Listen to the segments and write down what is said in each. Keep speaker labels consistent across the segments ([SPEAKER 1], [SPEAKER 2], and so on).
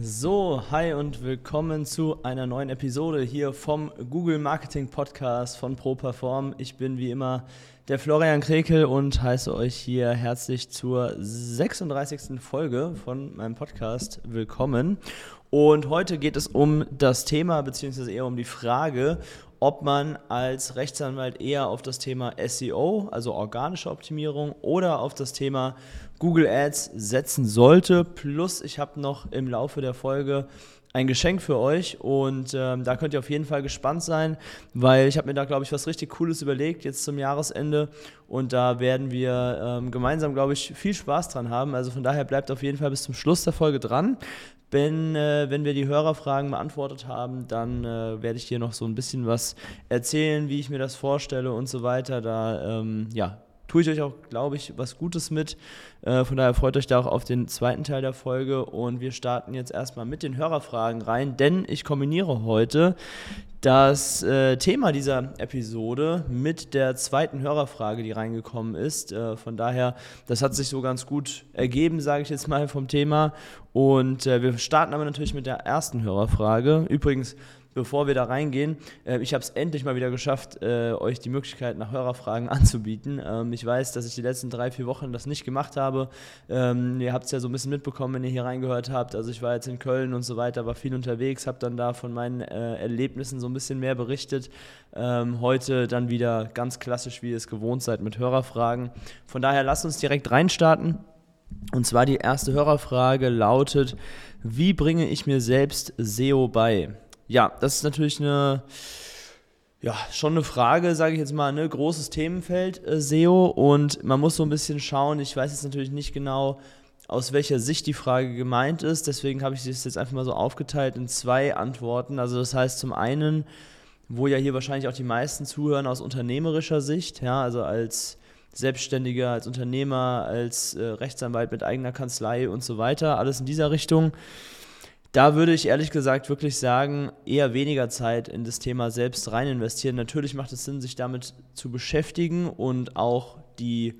[SPEAKER 1] So, hi und willkommen zu einer neuen Episode hier vom Google Marketing Podcast von ProPerform. Ich bin wie immer der Florian Krekel und heiße euch hier herzlich zur 36. Folge von meinem Podcast willkommen. Und heute geht es um das Thema, beziehungsweise eher um die Frage, ob man als Rechtsanwalt eher auf das Thema SEO, also organische Optimierung, oder auf das Thema Google Ads setzen sollte. Plus, ich habe noch im Laufe der Folge ein Geschenk für euch und ähm, da könnt ihr auf jeden Fall gespannt sein, weil ich habe mir da, glaube ich, was richtig Cooles überlegt jetzt zum Jahresende und da werden wir ähm, gemeinsam, glaube ich, viel Spaß dran haben. Also von daher bleibt auf jeden Fall bis zum Schluss der Folge dran. Wenn, äh, wenn wir die Hörerfragen beantwortet haben, dann äh, werde ich hier noch so ein bisschen was erzählen, wie ich mir das vorstelle und so weiter. Da ähm, ja, tue ich euch auch, glaube ich, was Gutes mit. Äh, von daher freut euch da auch auf den zweiten Teil der Folge und wir starten jetzt erstmal mit den Hörerfragen rein, denn ich kombiniere heute das äh, Thema dieser Episode mit der zweiten Hörerfrage, die reingekommen ist. Äh, von daher, das hat sich so ganz gut ergeben, sage ich jetzt mal vom Thema. Und äh, wir starten aber natürlich mit der ersten Hörerfrage. Übrigens, bevor wir da reingehen, äh, ich habe es endlich mal wieder geschafft, äh, euch die Möglichkeit nach Hörerfragen anzubieten. Ähm, ich weiß, dass ich die letzten drei, vier Wochen das nicht gemacht habe. Ähm, ihr habt es ja so ein bisschen mitbekommen, wenn ihr hier reingehört habt. Also ich war jetzt in Köln und so weiter, war viel unterwegs, habe dann da von meinen äh, Erlebnissen so ein bisschen mehr berichtet. Ähm, heute dann wieder ganz klassisch, wie ihr es gewohnt seid, mit Hörerfragen. Von daher lasst uns direkt reinstarten. Und zwar die erste Hörerfrage lautet, wie bringe ich mir selbst SEO bei? Ja, das ist natürlich eine, ja, schon eine Frage, sage ich jetzt mal, ne? großes Themenfeld äh, SEO und man muss so ein bisschen schauen, ich weiß jetzt natürlich nicht genau, aus welcher Sicht die Frage gemeint ist, deswegen habe ich das jetzt einfach mal so aufgeteilt in zwei Antworten. Also das heißt zum einen, wo ja hier wahrscheinlich auch die meisten zuhören aus unternehmerischer Sicht, ja, also als Selbstständiger, als Unternehmer, als äh, Rechtsanwalt mit eigener Kanzlei und so weiter, alles in dieser Richtung. Da würde ich ehrlich gesagt wirklich sagen, eher weniger Zeit in das Thema selbst rein investieren. Natürlich macht es Sinn, sich damit zu beschäftigen und auch die,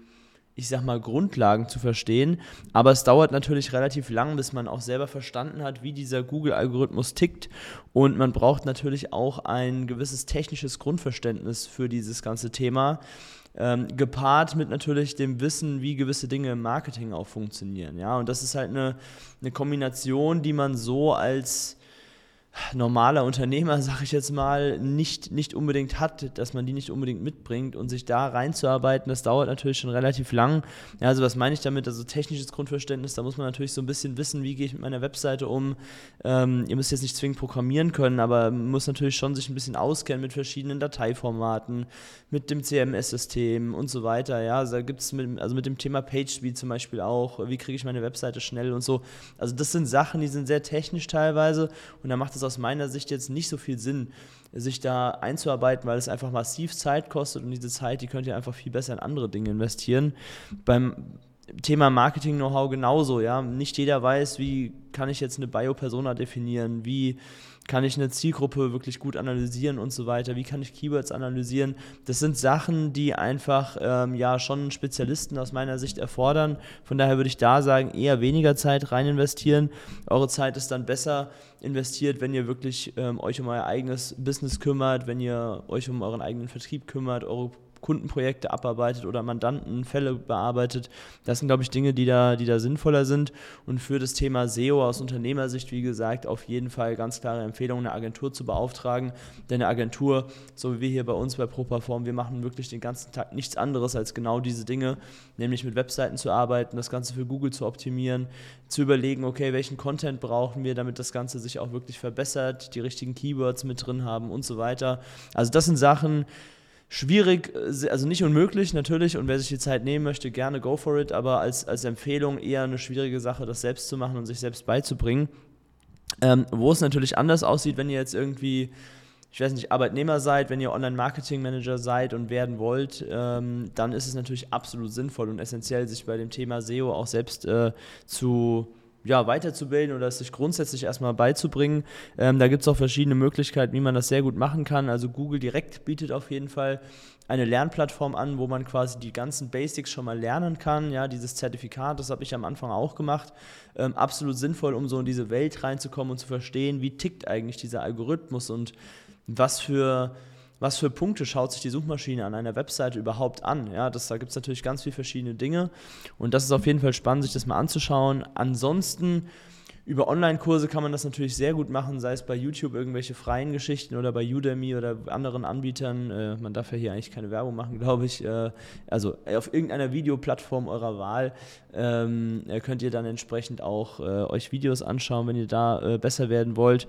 [SPEAKER 1] ich sag mal, Grundlagen zu verstehen. Aber es dauert natürlich relativ lang, bis man auch selber verstanden hat, wie dieser Google-Algorithmus tickt. Und man braucht natürlich auch ein gewisses technisches Grundverständnis für dieses ganze Thema ähm, gepaart mit natürlich dem Wissen, wie gewisse Dinge im Marketing auch funktionieren. Ja? Und das ist halt eine, eine Kombination, die man so als normaler Unternehmer, sage ich jetzt mal, nicht, nicht unbedingt hat, dass man die nicht unbedingt mitbringt und sich da reinzuarbeiten, das dauert natürlich schon relativ lang. Ja, also was meine ich damit? Also technisches Grundverständnis, da muss man natürlich so ein bisschen wissen, wie gehe ich mit meiner Webseite um. Ähm, ihr müsst jetzt nicht zwingend programmieren können, aber muss natürlich schon sich ein bisschen auskennen mit verschiedenen Dateiformaten, mit dem CMS-System und so weiter. Ja, also da gibt es mit, also mit dem Thema PageSpeed zum Beispiel auch, wie kriege ich meine Webseite schnell und so. Also das sind Sachen, die sind sehr technisch teilweise und da macht es aus meiner Sicht jetzt nicht so viel Sinn, sich da einzuarbeiten, weil es einfach massiv Zeit kostet und diese Zeit, die könnt ihr einfach viel besser in andere Dinge investieren. Beim Thema Marketing-Know-how genauso, ja. Nicht jeder weiß, wie kann ich jetzt eine Bio-Persona definieren, wie kann ich eine Zielgruppe wirklich gut analysieren und so weiter, wie kann ich Keywords analysieren. Das sind Sachen, die einfach ähm, ja schon Spezialisten aus meiner Sicht erfordern. Von daher würde ich da sagen, eher weniger Zeit rein investieren. Eure Zeit ist dann besser investiert, wenn ihr wirklich ähm, euch um euer eigenes Business kümmert, wenn ihr euch um euren eigenen Vertrieb kümmert, eure Kundenprojekte abarbeitet oder Mandantenfälle bearbeitet. Das sind, glaube ich, Dinge, die da, die da sinnvoller sind. Und für das Thema SEO aus Unternehmersicht, wie gesagt, auf jeden Fall ganz klare Empfehlung, eine Agentur zu beauftragen. Denn eine Agentur, so wie wir hier bei uns bei ProPerform, wir machen wirklich den ganzen Tag nichts anderes als genau diese Dinge, nämlich mit Webseiten zu arbeiten, das Ganze für Google zu optimieren, zu überlegen, okay, welchen Content brauchen wir, damit das Ganze sich auch wirklich verbessert, die richtigen Keywords mit drin haben und so weiter. Also das sind Sachen, Schwierig, äh, also nicht unmöglich natürlich und wer sich die Zeit nehmen möchte, gerne go for it, aber als, als Empfehlung eher eine schwierige Sache, das selbst zu machen und sich selbst beizubringen. Ähm, wo es natürlich anders aussieht, wenn ihr jetzt irgendwie, ich weiß nicht, Arbeitnehmer seid, wenn ihr Online-Marketing-Manager seid und werden wollt, ähm, dann ist es natürlich absolut sinnvoll und essentiell, sich bei dem Thema SEO auch selbst äh, zu ja, weiterzubilden oder es sich grundsätzlich erstmal beizubringen. Ähm, da gibt es auch verschiedene Möglichkeiten, wie man das sehr gut machen kann. Also Google Direkt bietet auf jeden Fall eine Lernplattform an, wo man quasi die ganzen Basics schon mal lernen kann. Ja, dieses Zertifikat, das habe ich am Anfang auch gemacht. Ähm, absolut sinnvoll, um so in diese Welt reinzukommen und zu verstehen, wie tickt eigentlich dieser Algorithmus und was für was für Punkte schaut sich die Suchmaschine an einer Webseite überhaupt an. Ja, das, da gibt es natürlich ganz viele verschiedene Dinge und das ist auf jeden Fall spannend, sich das mal anzuschauen. Ansonsten über Online-Kurse kann man das natürlich sehr gut machen, sei es bei YouTube irgendwelche freien Geschichten oder bei Udemy oder anderen Anbietern. Äh, man darf ja hier eigentlich keine Werbung machen, glaube ich. Äh, also auf irgendeiner Videoplattform eurer Wahl ähm, könnt ihr dann entsprechend auch äh, euch Videos anschauen, wenn ihr da äh, besser werden wollt.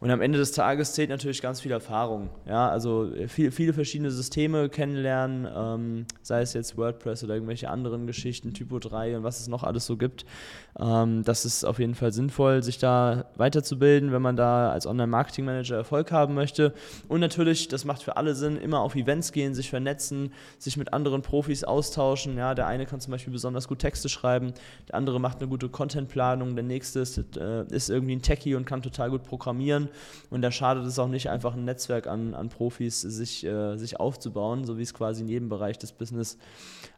[SPEAKER 1] Und am Ende des Tages zählt natürlich ganz viel Erfahrung. Ja, also äh, viel, viele verschiedene Systeme kennenlernen, ähm, sei es jetzt WordPress oder irgendwelche anderen Geschichten, Typo 3 und was es noch alles so gibt. Ähm, das ist auf jeden Fall sinnvoll, sich da weiterzubilden, wenn man da als Online-Marketing-Manager Erfolg haben möchte. Und natürlich, das macht für alle Sinn, immer auf Events gehen, sich vernetzen, sich mit anderen Profis austauschen. Ja, der eine kann zum Beispiel besonders gut Texte schreiben, der andere macht eine gute Contentplanung, der nächste ist, äh, ist irgendwie ein Techie und kann total gut programmieren. Und da schadet es auch nicht, einfach ein Netzwerk an, an Profis sich, äh, sich aufzubauen, so wie es quasi in jedem Bereich des Business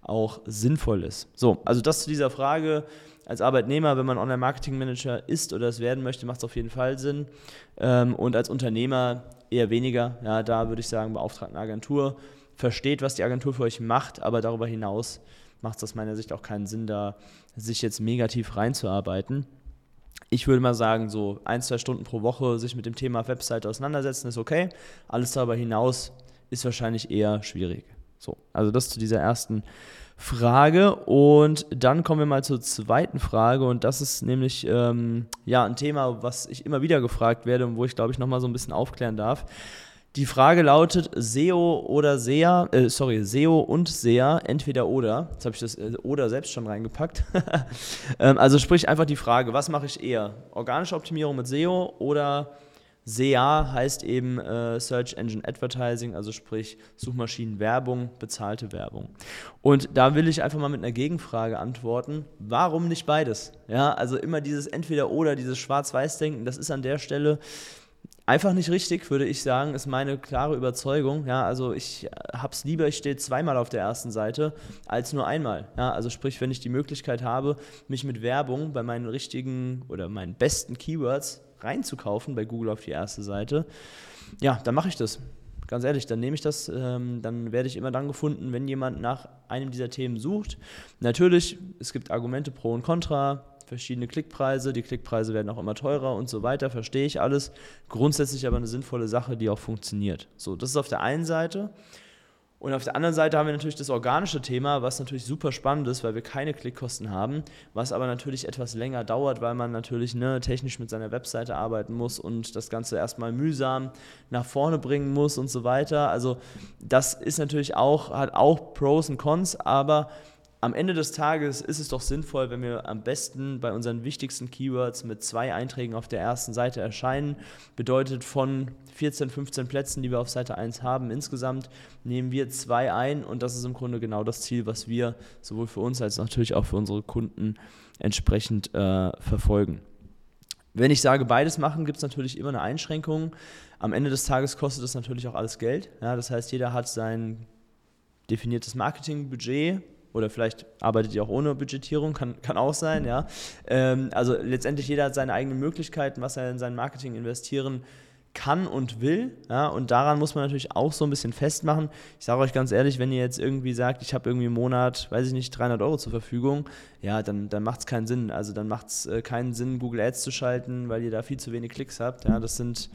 [SPEAKER 1] auch sinnvoll ist. So, also das zu dieser Frage. Als Arbeitnehmer, wenn man Online-Marketing-Manager ist oder es werden möchte, macht es auf jeden Fall Sinn. Ähm, und als Unternehmer eher weniger. Ja, da würde ich sagen, beauftragt eine Agentur. Versteht, was die Agentur für euch macht, aber darüber hinaus macht es aus meiner Sicht auch keinen Sinn, da sich jetzt negativ reinzuarbeiten ich würde mal sagen, so ein, zwei Stunden pro Woche sich mit dem Thema Website auseinandersetzen, ist okay. Alles darüber hinaus ist wahrscheinlich eher schwierig. So, also das zu dieser ersten Frage. Und dann kommen wir mal zur zweiten Frage. Und das ist nämlich ähm, ja, ein Thema, was ich immer wieder gefragt werde und wo ich, glaube ich, nochmal so ein bisschen aufklären darf. Die Frage lautet SEO oder SEA, äh, sorry, SEO und SEA, entweder oder. Jetzt habe ich das äh, oder selbst schon reingepackt. ähm, also sprich einfach die Frage, was mache ich eher? Organische Optimierung mit SEO oder SEA heißt eben äh, Search Engine Advertising, also sprich Suchmaschinenwerbung, bezahlte Werbung. Und da will ich einfach mal mit einer Gegenfrage antworten. Warum nicht beides? Ja, also immer dieses entweder oder, dieses Schwarz-Weiß-Denken, das ist an der Stelle Einfach nicht richtig, würde ich sagen, ist meine klare Überzeugung. Ja, also ich habe es lieber, ich stehe zweimal auf der ersten Seite, als nur einmal. Ja, also sprich, wenn ich die Möglichkeit habe, mich mit Werbung bei meinen richtigen oder meinen besten Keywords reinzukaufen bei Google auf die erste Seite, ja, dann mache ich das. Ganz ehrlich, dann nehme ich das, ähm, dann werde ich immer dann gefunden, wenn jemand nach einem dieser Themen sucht. Natürlich, es gibt Argumente pro und contra verschiedene Klickpreise, die Klickpreise werden auch immer teurer und so weiter, verstehe ich alles. Grundsätzlich aber eine sinnvolle Sache, die auch funktioniert. So, das ist auf der einen Seite. Und auf der anderen Seite haben wir natürlich das organische Thema, was natürlich super spannend ist, weil wir keine Klickkosten haben, was aber natürlich etwas länger dauert, weil man natürlich ne, technisch mit seiner Webseite arbeiten muss und das Ganze erstmal mühsam nach vorne bringen muss und so weiter. Also das ist natürlich auch, hat auch Pros und Cons, aber am Ende des Tages ist es doch sinnvoll, wenn wir am besten bei unseren wichtigsten Keywords mit zwei Einträgen auf der ersten Seite erscheinen. Bedeutet von 14, 15 Plätzen, die wir auf Seite 1 haben, insgesamt nehmen wir zwei ein und das ist im Grunde genau das Ziel, was wir sowohl für uns als natürlich auch für unsere Kunden entsprechend äh, verfolgen. Wenn ich sage, beides machen, gibt es natürlich immer eine Einschränkung. Am Ende des Tages kostet das natürlich auch alles Geld. Ja, das heißt, jeder hat sein definiertes Marketingbudget oder vielleicht arbeitet ihr auch ohne Budgetierung, kann, kann auch sein, ja. Ähm, also letztendlich jeder hat seine eigenen Möglichkeiten, was er in sein Marketing investieren kann und will. Ja, und daran muss man natürlich auch so ein bisschen festmachen. Ich sage euch ganz ehrlich, wenn ihr jetzt irgendwie sagt, ich habe irgendwie im Monat, weiß ich nicht, 300 Euro zur Verfügung, ja, dann, dann macht es keinen Sinn. Also dann macht es äh, keinen Sinn, Google Ads zu schalten, weil ihr da viel zu wenig Klicks habt. Ja, das sind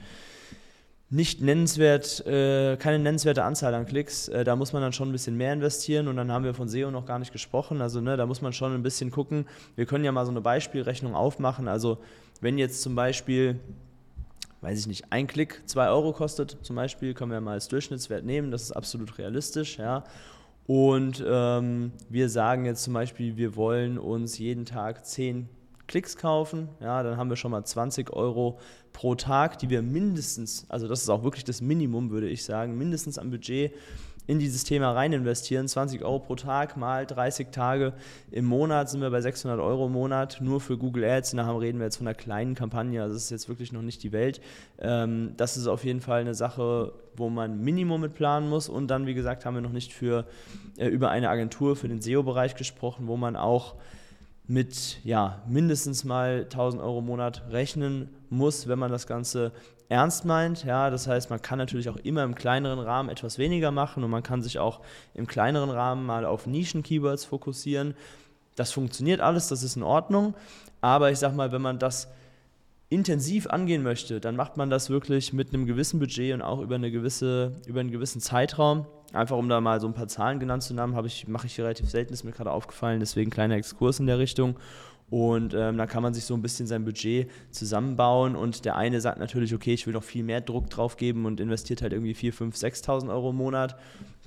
[SPEAKER 1] nicht nennenswert, äh, keine nennenswerte Anzahl an Klicks. Äh, da muss man dann schon ein bisschen mehr investieren und dann haben wir von SEO noch gar nicht gesprochen. Also ne, da muss man schon ein bisschen gucken. Wir können ja mal so eine Beispielrechnung aufmachen. Also wenn jetzt zum Beispiel weiß ich nicht, ein Klick 2 Euro kostet zum Beispiel, können wir mal als Durchschnittswert nehmen, das ist absolut realistisch, ja. Und ähm, wir sagen jetzt zum Beispiel, wir wollen uns jeden Tag 10 Klicks kaufen, ja, dann haben wir schon mal 20 Euro pro Tag, die wir mindestens, also das ist auch wirklich das Minimum, würde ich sagen, mindestens am Budget in dieses Thema rein investieren. 20 Euro pro Tag mal 30 Tage im Monat sind wir bei 600 Euro im Monat nur für Google Ads. Und da reden wir jetzt von einer kleinen Kampagne, also das ist jetzt wirklich noch nicht die Welt. Ähm, das ist auf jeden Fall eine Sache, wo man Minimum mit planen muss. Und dann, wie gesagt, haben wir noch nicht für, äh, über eine Agentur für den SEO-Bereich gesprochen, wo man auch mit ja, mindestens mal 1000 Euro im Monat rechnen muss, wenn man das Ganze ernst meint. Ja, das heißt, man kann natürlich auch immer im kleineren Rahmen etwas weniger machen und man kann sich auch im kleineren Rahmen mal auf Nischen-Keywords fokussieren. Das funktioniert alles, das ist in Ordnung. Aber ich sag mal, wenn man das intensiv angehen möchte, dann macht man das wirklich mit einem gewissen Budget und auch über, eine gewisse, über einen gewissen Zeitraum. Einfach um da mal so ein paar Zahlen genannt zu haben, ich, mache ich hier relativ selten, ist mir gerade aufgefallen, deswegen kleiner Exkurs in der Richtung. Und ähm, da kann man sich so ein bisschen sein Budget zusammenbauen. Und der eine sagt natürlich, okay, ich will noch viel mehr Druck drauf geben und investiert halt irgendwie 4, 5, 6.000 Euro im Monat.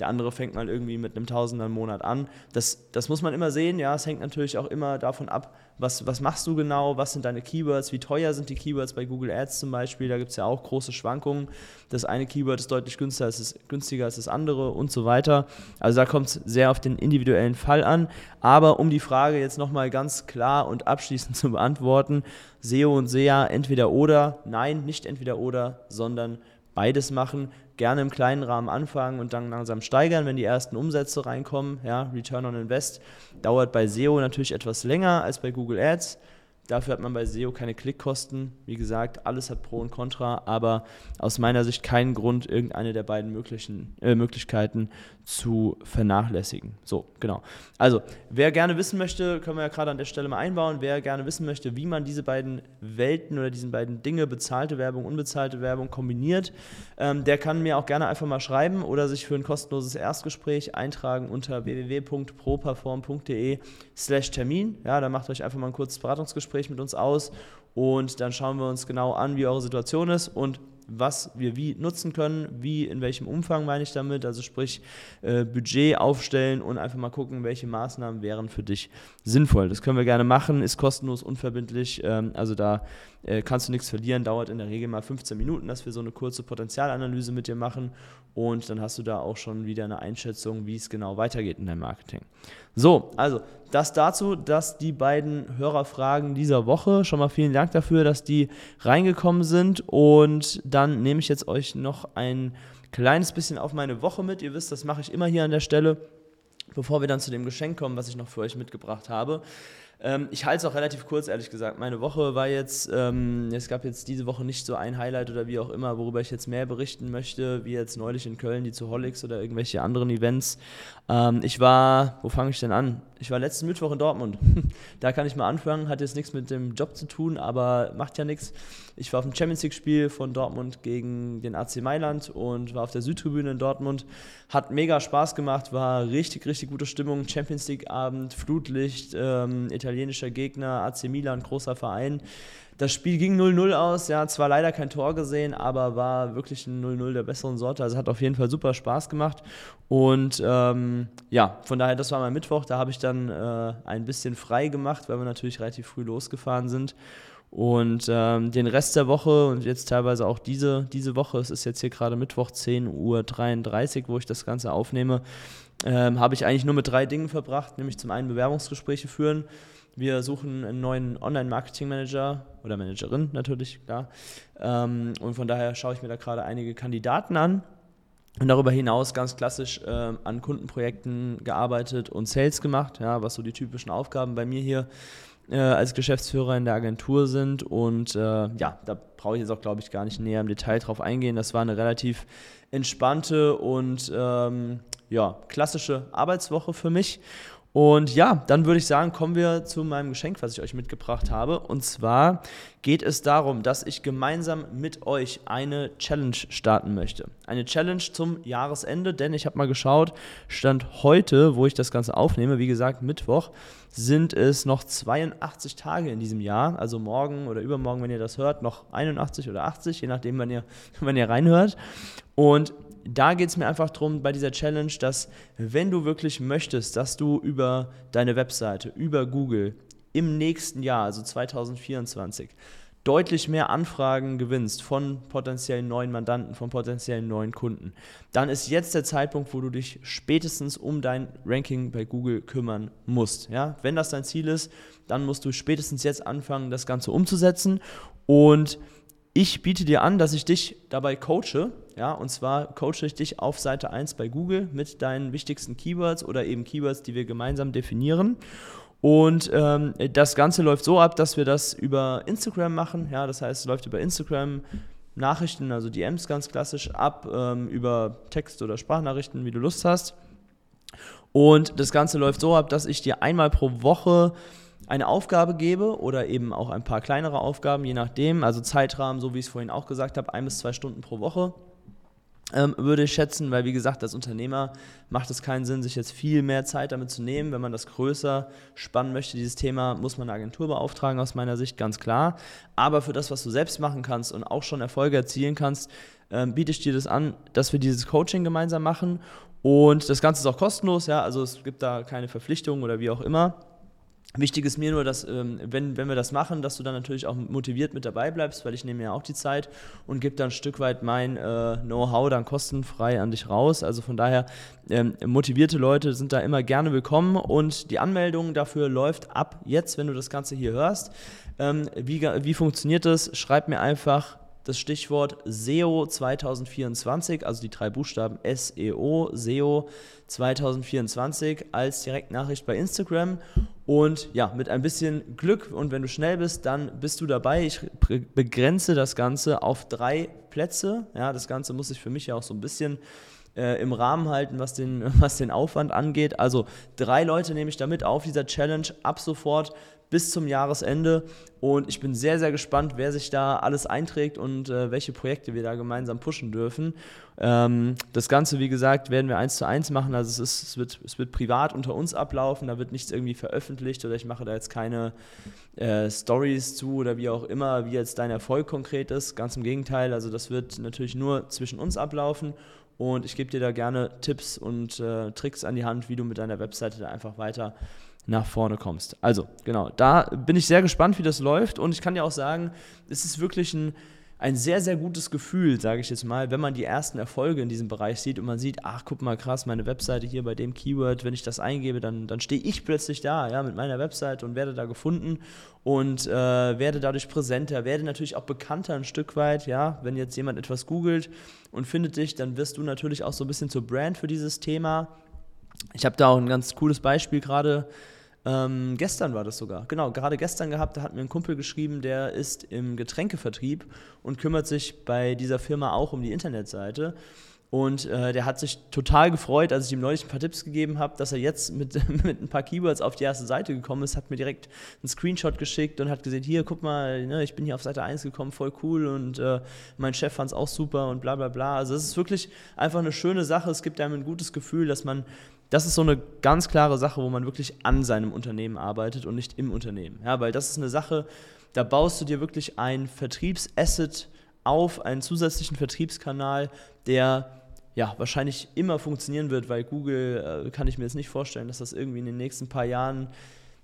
[SPEAKER 1] Der andere fängt mal irgendwie mit einem Tausender im Monat an. Das, das muss man immer sehen. Ja, es hängt natürlich auch immer davon ab, was, was machst du genau, was sind deine Keywords, wie teuer sind die Keywords bei Google Ads zum Beispiel. Da gibt es ja auch große Schwankungen. Das eine Keyword ist deutlich günstiger als, das, günstiger als das andere und so weiter. Also da kommt es sehr auf den individuellen Fall an. Aber um die Frage jetzt nochmal ganz klar und abschließend zu beantworten, SEO und SEA entweder oder, nein, nicht entweder oder, sondern beides machen gerne im kleinen Rahmen anfangen und dann langsam steigern, wenn die ersten Umsätze reinkommen. Ja, Return on Invest dauert bei SEO natürlich etwas länger als bei Google Ads. Dafür hat man bei SEO keine Klickkosten. Wie gesagt, alles hat Pro und Contra, aber aus meiner Sicht keinen Grund, irgendeine der beiden möglichen, äh, Möglichkeiten zu vernachlässigen. So, genau. Also, wer gerne wissen möchte, können wir ja gerade an der Stelle mal einbauen, wer gerne wissen möchte, wie man diese beiden Welten oder diese beiden Dinge, bezahlte Werbung, unbezahlte Werbung, kombiniert, ähm, der kann mir auch gerne einfach mal schreiben oder sich für ein kostenloses Erstgespräch eintragen unter www.properform.de slash Termin. Ja, da macht euch einfach mal ein kurzes Beratungsgespräch mit uns aus und dann schauen wir uns genau an, wie eure Situation ist und was wir wie nutzen können, wie, in welchem Umfang meine ich damit, also sprich äh, Budget aufstellen und einfach mal gucken, welche Maßnahmen wären für dich sinnvoll. Das können wir gerne machen, ist kostenlos, unverbindlich, ähm, also da äh, kannst du nichts verlieren, dauert in der Regel mal 15 Minuten, dass wir so eine kurze Potenzialanalyse mit dir machen. Und dann hast du da auch schon wieder eine Einschätzung, wie es genau weitergeht in deinem Marketing. So, also das dazu, dass die beiden Hörerfragen dieser Woche, schon mal vielen Dank dafür, dass die reingekommen sind. Und dann nehme ich jetzt euch noch ein kleines bisschen auf meine Woche mit. Ihr wisst, das mache ich immer hier an der Stelle, bevor wir dann zu dem Geschenk kommen, was ich noch für euch mitgebracht habe. Ähm, ich halte es auch relativ kurz, ehrlich gesagt. Meine Woche war jetzt, ähm, es gab jetzt diese Woche nicht so ein Highlight oder wie auch immer, worüber ich jetzt mehr berichten möchte, wie jetzt neulich in Köln die zu Holics oder irgendwelche anderen Events. Ähm, ich war, wo fange ich denn an? Ich war letzten Mittwoch in Dortmund. da kann ich mal anfangen, hat jetzt nichts mit dem Job zu tun, aber macht ja nichts. Ich war auf dem Champions League-Spiel von Dortmund gegen den AC Mailand und war auf der Südtribüne in Dortmund. Hat mega Spaß gemacht, war richtig, richtig gute Stimmung. Champions League-Abend, Flutlicht, ähm, italienischer Gegner, AC Milan, großer Verein. Das Spiel ging 0-0 aus, ja, zwar leider kein Tor gesehen, aber war wirklich ein 0-0 der besseren Sorte. Also hat auf jeden Fall super Spaß gemacht. Und ähm, ja, von daher, das war mein Mittwoch. Da habe ich dann äh, ein bisschen frei gemacht, weil wir natürlich relativ früh losgefahren sind. Und ähm, den Rest der Woche und jetzt teilweise auch diese, diese Woche, es ist jetzt hier gerade Mittwoch 10.33 Uhr, wo ich das Ganze aufnehme, ähm, habe ich eigentlich nur mit drei Dingen verbracht, nämlich zum einen Bewerbungsgespräche führen, wir suchen einen neuen Online-Marketing-Manager oder Managerin natürlich, klar. Ähm, und von daher schaue ich mir da gerade einige Kandidaten an. Und darüber hinaus ganz klassisch äh, an Kundenprojekten gearbeitet und Sales gemacht, ja, was so die typischen Aufgaben bei mir hier äh, als Geschäftsführer in der Agentur sind. Und äh, ja, da brauche ich jetzt auch, glaube ich, gar nicht näher im Detail drauf eingehen. Das war eine relativ entspannte und ähm, ja, klassische Arbeitswoche für mich. Und ja, dann würde ich sagen, kommen wir zu meinem Geschenk, was ich euch mitgebracht habe. Und zwar geht es darum, dass ich gemeinsam mit euch eine Challenge starten möchte. Eine Challenge zum Jahresende, denn ich habe mal geschaut, Stand heute, wo ich das Ganze aufnehme, wie gesagt, Mittwoch, sind es noch 82 Tage in diesem Jahr. Also morgen oder übermorgen, wenn ihr das hört, noch 81 oder 80, je nachdem, wann ihr, wann ihr reinhört. Und da geht es mir einfach darum bei dieser Challenge, dass wenn du wirklich möchtest, dass du über deine Webseite, über Google im nächsten Jahr, also 2024, deutlich mehr Anfragen gewinnst von potenziellen neuen Mandanten, von potenziellen neuen Kunden, dann ist jetzt der Zeitpunkt, wo du dich spätestens um dein Ranking bei Google kümmern musst. Ja? Wenn das dein Ziel ist, dann musst du spätestens jetzt anfangen, das Ganze umzusetzen und ich biete dir an, dass ich dich dabei coache. Ja, und zwar coache ich dich auf Seite 1 bei Google mit deinen wichtigsten Keywords oder eben Keywords, die wir gemeinsam definieren. Und ähm, das Ganze läuft so ab, dass wir das über Instagram machen. Ja, das heißt, es läuft über Instagram. Nachrichten, also DMs ganz klassisch ab, ähm, über Text- oder Sprachnachrichten, wie du Lust hast. Und das Ganze läuft so ab, dass ich dir einmal pro Woche eine Aufgabe gebe oder eben auch ein paar kleinere Aufgaben, je nachdem, also Zeitrahmen, so wie ich es vorhin auch gesagt habe, ein bis zwei Stunden pro Woche. Ähm, würde ich schätzen, weil wie gesagt, als Unternehmer macht es keinen Sinn, sich jetzt viel mehr Zeit damit zu nehmen. Wenn man das größer spannen möchte, dieses Thema, muss man eine Agentur beauftragen, aus meiner Sicht ganz klar. Aber für das, was du selbst machen kannst und auch schon Erfolge erzielen kannst, ähm, biete ich dir das an, dass wir dieses Coaching gemeinsam machen. Und das Ganze ist auch kostenlos, ja, also es gibt da keine Verpflichtungen oder wie auch immer. Wichtig ist mir nur, dass, ähm, wenn, wenn wir das machen, dass du dann natürlich auch motiviert mit dabei bleibst, weil ich nehme ja auch die Zeit und gebe dann ein Stück weit mein äh, Know-how dann kostenfrei an dich raus. Also von daher, ähm, motivierte Leute sind da immer gerne willkommen und die Anmeldung dafür läuft ab jetzt, wenn du das Ganze hier hörst. Ähm, wie, wie funktioniert das? Schreib mir einfach das Stichwort SEO 2024, also die drei Buchstaben SEO, SEO 2024 als Direktnachricht bei Instagram. Und ja, mit ein bisschen Glück und wenn du schnell bist, dann bist du dabei. Ich begrenze das Ganze auf drei Plätze. Ja, das Ganze muss sich für mich ja auch so ein bisschen äh, im Rahmen halten, was den, was den Aufwand angeht. Also drei Leute nehme ich damit auf dieser Challenge ab sofort bis zum Jahresende. Und ich bin sehr, sehr gespannt, wer sich da alles einträgt und äh, welche Projekte wir da gemeinsam pushen dürfen. Ähm, das Ganze, wie gesagt, werden wir eins zu eins machen. Also es, ist, es, wird, es wird privat unter uns ablaufen. Da wird nichts irgendwie veröffentlicht oder ich mache da jetzt keine äh, Stories zu oder wie auch immer, wie jetzt dein Erfolg konkret ist. Ganz im Gegenteil. Also das wird natürlich nur zwischen uns ablaufen. Und ich gebe dir da gerne Tipps und äh, Tricks an die Hand, wie du mit deiner Webseite da einfach weiter nach vorne kommst. Also, genau, da bin ich sehr gespannt, wie das läuft. Und ich kann dir auch sagen, es ist wirklich ein, ein sehr, sehr gutes Gefühl, sage ich jetzt mal, wenn man die ersten Erfolge in diesem Bereich sieht und man sieht, ach, guck mal, krass, meine Webseite hier bei dem Keyword, wenn ich das eingebe, dann, dann stehe ich plötzlich da, ja, mit meiner Webseite und werde da gefunden und äh, werde dadurch präsenter, werde natürlich auch bekannter ein Stück weit, ja, wenn jetzt jemand etwas googelt und findet dich, dann wirst du natürlich auch so ein bisschen zur Brand für dieses Thema ich habe da auch ein ganz cooles Beispiel gerade. Ähm, gestern war das sogar. Genau, gerade gestern gehabt, da hat mir ein Kumpel geschrieben, der ist im Getränkevertrieb und kümmert sich bei dieser Firma auch um die Internetseite. Und äh, der hat sich total gefreut, als ich ihm neulich ein paar Tipps gegeben habe, dass er jetzt mit, mit ein paar Keywords auf die erste Seite gekommen ist, hat mir direkt einen Screenshot geschickt und hat gesehen, hier, guck mal, ne, ich bin hier auf Seite 1 gekommen, voll cool und äh, mein Chef fand es auch super und bla bla bla. Also es ist wirklich einfach eine schöne Sache. Es gibt einem ein gutes Gefühl, dass man das ist so eine ganz klare Sache, wo man wirklich an seinem Unternehmen arbeitet und nicht im Unternehmen. Ja, weil das ist eine Sache, da baust du dir wirklich ein Vertriebsasset auf, einen zusätzlichen Vertriebskanal, der ja, wahrscheinlich immer funktionieren wird, weil Google äh, kann ich mir jetzt nicht vorstellen, dass das irgendwie in den nächsten paar Jahren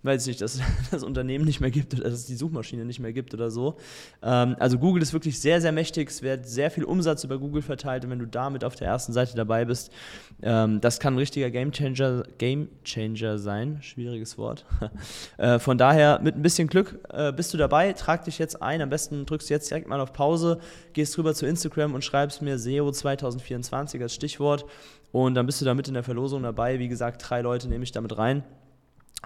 [SPEAKER 1] weiß ich nicht, dass das Unternehmen nicht mehr gibt oder dass es die Suchmaschine nicht mehr gibt oder so. Ähm, also Google ist wirklich sehr, sehr mächtig. Es wird sehr viel Umsatz über Google verteilt und wenn du damit auf der ersten Seite dabei bist, ähm, das kann ein richtiger Gamechanger Game Changer sein. Schwieriges Wort. äh, von daher, mit ein bisschen Glück äh, bist du dabei. Trag dich jetzt ein. Am besten drückst du jetzt direkt mal auf Pause, gehst rüber zu Instagram und schreibst mir SEO 2024 als Stichwort. Und dann bist du da mit in der Verlosung dabei. Wie gesagt, drei Leute nehme ich damit rein.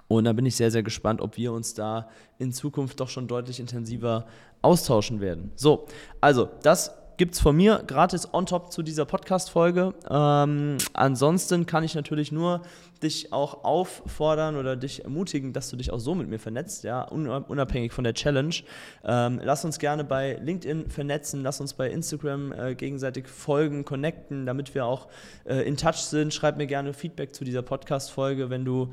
[SPEAKER 1] Und da bin ich sehr, sehr gespannt, ob wir uns da in Zukunft doch schon deutlich intensiver austauschen werden. So, also das gibt es von mir gratis on top zu dieser Podcast-Folge. Ähm, ansonsten kann ich natürlich nur dich auch auffordern oder dich ermutigen, dass du dich auch so mit mir vernetzt, ja, unabhängig von der Challenge. Ähm, lass uns gerne bei LinkedIn vernetzen, lass uns bei Instagram äh, gegenseitig folgen, connecten, damit wir auch äh, in Touch sind. Schreib mir gerne Feedback zu dieser Podcast-Folge, wenn du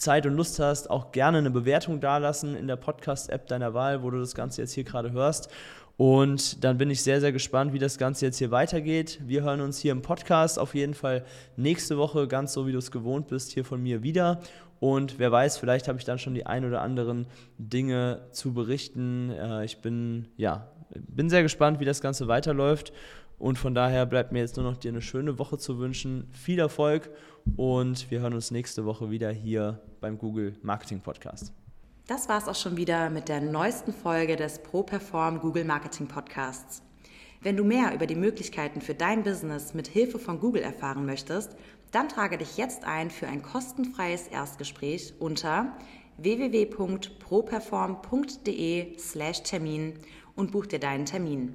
[SPEAKER 1] Zeit und Lust hast, auch gerne eine Bewertung dalassen in der Podcast-App deiner Wahl, wo du das Ganze jetzt hier gerade hörst. Und dann bin ich sehr, sehr gespannt, wie das Ganze jetzt hier weitergeht. Wir hören uns hier im Podcast auf jeden Fall nächste Woche, ganz so wie du es gewohnt bist, hier von mir wieder. Und wer weiß, vielleicht habe ich dann schon die ein oder anderen Dinge zu berichten. Äh, ich bin, ja, bin sehr gespannt, wie das Ganze weiterläuft. Und von daher bleibt mir jetzt nur noch dir eine schöne Woche zu wünschen. Viel Erfolg und wir hören uns nächste Woche wieder hier beim Google Marketing Podcast.
[SPEAKER 2] Das war es auch schon wieder mit der neuesten Folge des ProPerform Google Marketing Podcasts. Wenn du mehr über die Möglichkeiten für dein Business mit Hilfe von Google erfahren möchtest, dann trage dich jetzt ein für ein kostenfreies Erstgespräch unter www.properform.de/termin und buch dir deinen Termin.